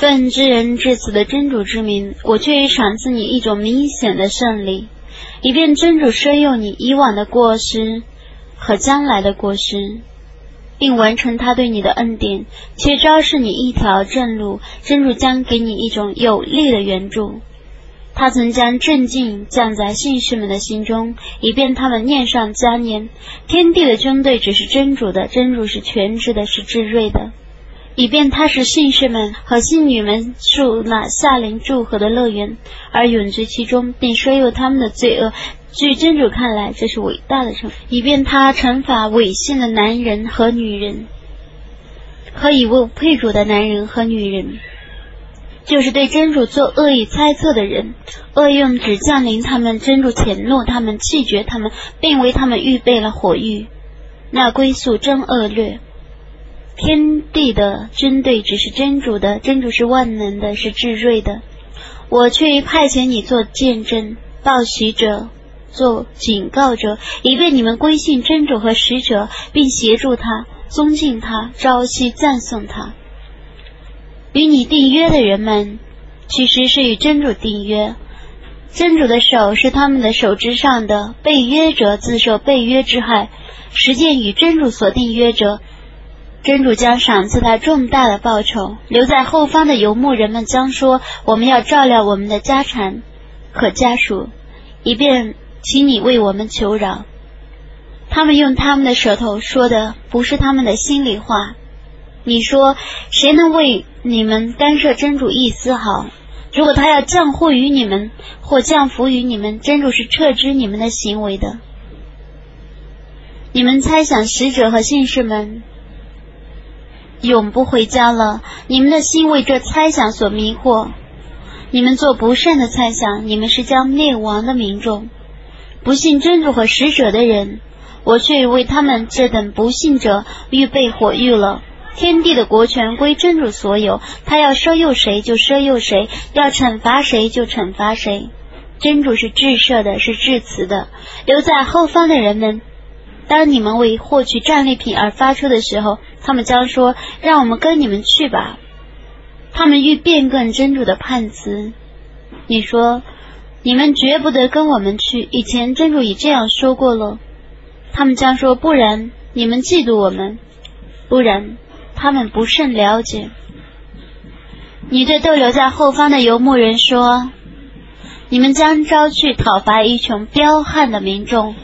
奉知人至此的真主之名，我却已赏赐你一种明显的胜利，以便真主赦用你以往的过失和将来的过失，并完成他对你的恩典，且昭示你一条正路。真主将给你一种有力的援助。他曾将镇静降在信士们的心中，以便他们念上加念。天地的军队只是真主的，真主是全知的，是至睿的。以便他使信士们和信女们住那夏林祝贺的乐园，而永居其中，并收诱他们的罪恶。据真主看来，这是伟大的惩罚。以便他惩罚违信的男人和女人，和以为配主的男人和女人，就是对真主做恶意猜测的人。恶用只降临他们，真主谴怒他们，弃绝他们，并为他们预备了火狱。那归宿真恶劣。天地的军队只是真主的，真主是万能的，是至睿的。我却派遣你做见证、报喜者、做警告者，以便你们归信真主和使者，并协助他、尊敬他、朝夕赞颂他。与你订约的人们，其实是与真主订约，真主的手是他们的手之上的。被约者自受被约之害，实践与真主所订约者。真主将赏赐他重大的报酬。留在后方的游牧人们将说：“我们要照料我们的家产和家属，以便请你为我们求饶。”他们用他们的舌头说的不是他们的心里话。你说：“谁能为你们干涉真主一丝毫？如果他要降祸于你们，或降福于你们，真主是撤知你们的行为的。”你们猜想使者和信士们。永不回家了。你们的心为这猜想所迷惑，你们做不善的猜想，你们是将灭亡的民众。不信真主和使者的人，我却为他们这等不信者预备火狱了。天地的国权归真主所有，他要收诱谁就收诱谁，要惩罚谁就惩罚谁。真主是至赦的，是至慈的。留在后方的人们。当你们为获取战利品而发出的时候，他们将说：“让我们跟你们去吧。”他们欲变更真主的判词。你说：“你们绝不得跟我们去。”以前真主已这样说过了。他们将说：“不然，你们嫉妒我们；不然，他们不甚了解。”你对逗留在后方的游牧人说：“你们将招去讨伐一群彪悍的民众。”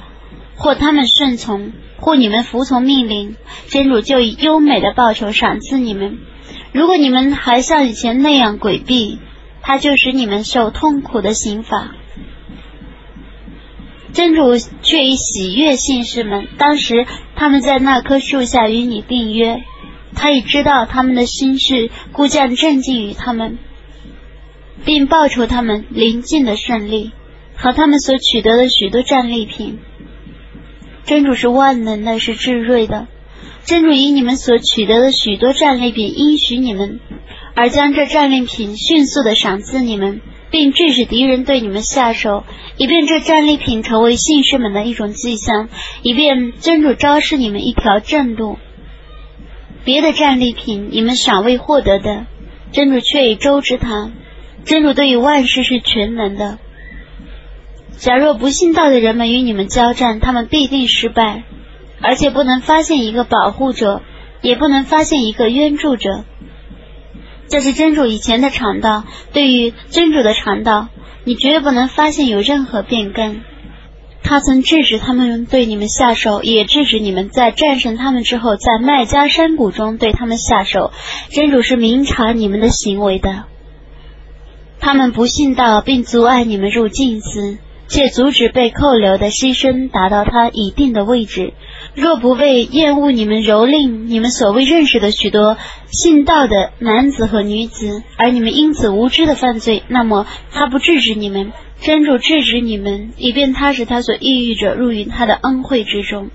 或他们顺从，或你们服从命令，真主就以优美的报酬赏赐你们。如果你们还像以前那样诡避，他就使你们受痛苦的刑罚。真主却以喜悦信士们，当时他们在那棵树下与你订约，他已知道他们的心事，故将镇静于他们，并报酬他们临近的胜利和他们所取得的许多战利品。真主是万能的，是至睿的。真主以你们所取得的许多战利品应许你们，而将这战利品迅速的赏赐你们，并致使敌人对你们下手，以便这战利品成为信士们的一种迹象，以便真主昭示你们一条正路。别的战利品你们尚未获得的，真主却已周知他。真主对于万事是全能的。假若不信道的人们与你们交战，他们必定失败，而且不能发现一个保护者，也不能发现一个援助者。这是真主以前的常道，对于真主的常道，你绝不能发现有任何变更。他曾制止他们对你们下手，也制止你们在战胜他们之后，在麦加山谷中对他们下手。真主是明察你们的行为的。他们不信道，并阻碍你们入禁寺。且阻止被扣留的牺牲达到他一定的位置。若不为厌恶你们蹂躏你们所谓认识的许多信道的男子和女子，而你们因此无知的犯罪，那么他不制止你们，真主制止你们，以便他使他所抑郁者入于他的恩惠之中。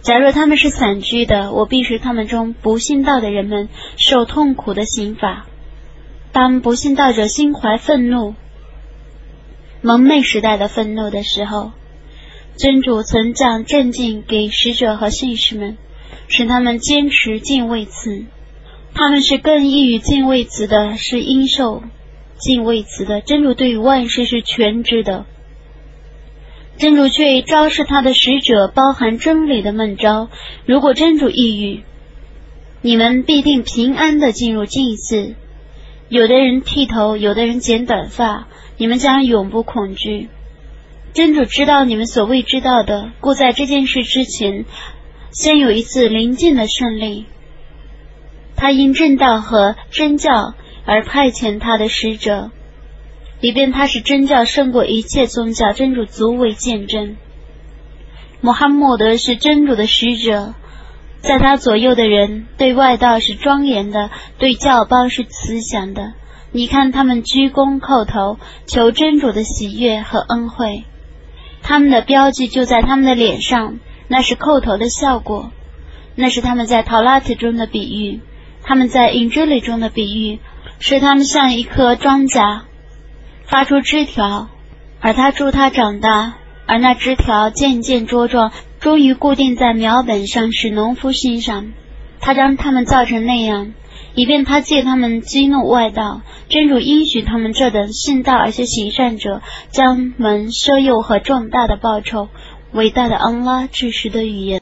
假若他们是散居的，我必使他们中不信道的人们受痛苦的刑罚。当不信道者心怀愤怒。蒙昧时代的愤怒的时候，真主曾将镇静给使者和信士们，使他们坚持敬畏词。他们是更易于敬畏词的，是应受敬畏词的。真主对于万事是全知的。真主却昭示他的使者，包含真理的梦招。如果真主抑郁，你们必定平安的进入祭祀。有的人剃头，有的人剪短发，你们将永不恐惧。真主知道你们所未知道的，故在这件事之前，先有一次临近的胜利。他因正道和真教而派遣他的使者。以便他是真教胜过一切宗教，真主足为见证。穆罕默德是真主的使者，在他左右的人对外道是庄严的，对教邦是慈祥的。你看他们鞠躬叩头，求真主的喜悦和恩惠，他们的标记就在他们的脸上，那是叩头的效果，那是他们在陶拉特中的比喻，他们在影之里中的比喻，是他们像一颗庄稼。发出枝条，而他助他长大，而那枝条渐渐茁壮，终于固定在苗本上，使农夫欣赏。他将他们造成那样，以便他借他们激怒外道。真主应许他们这等信道而且行善者，将门收诱和壮大的报酬。伟大的安拉，至实的语言。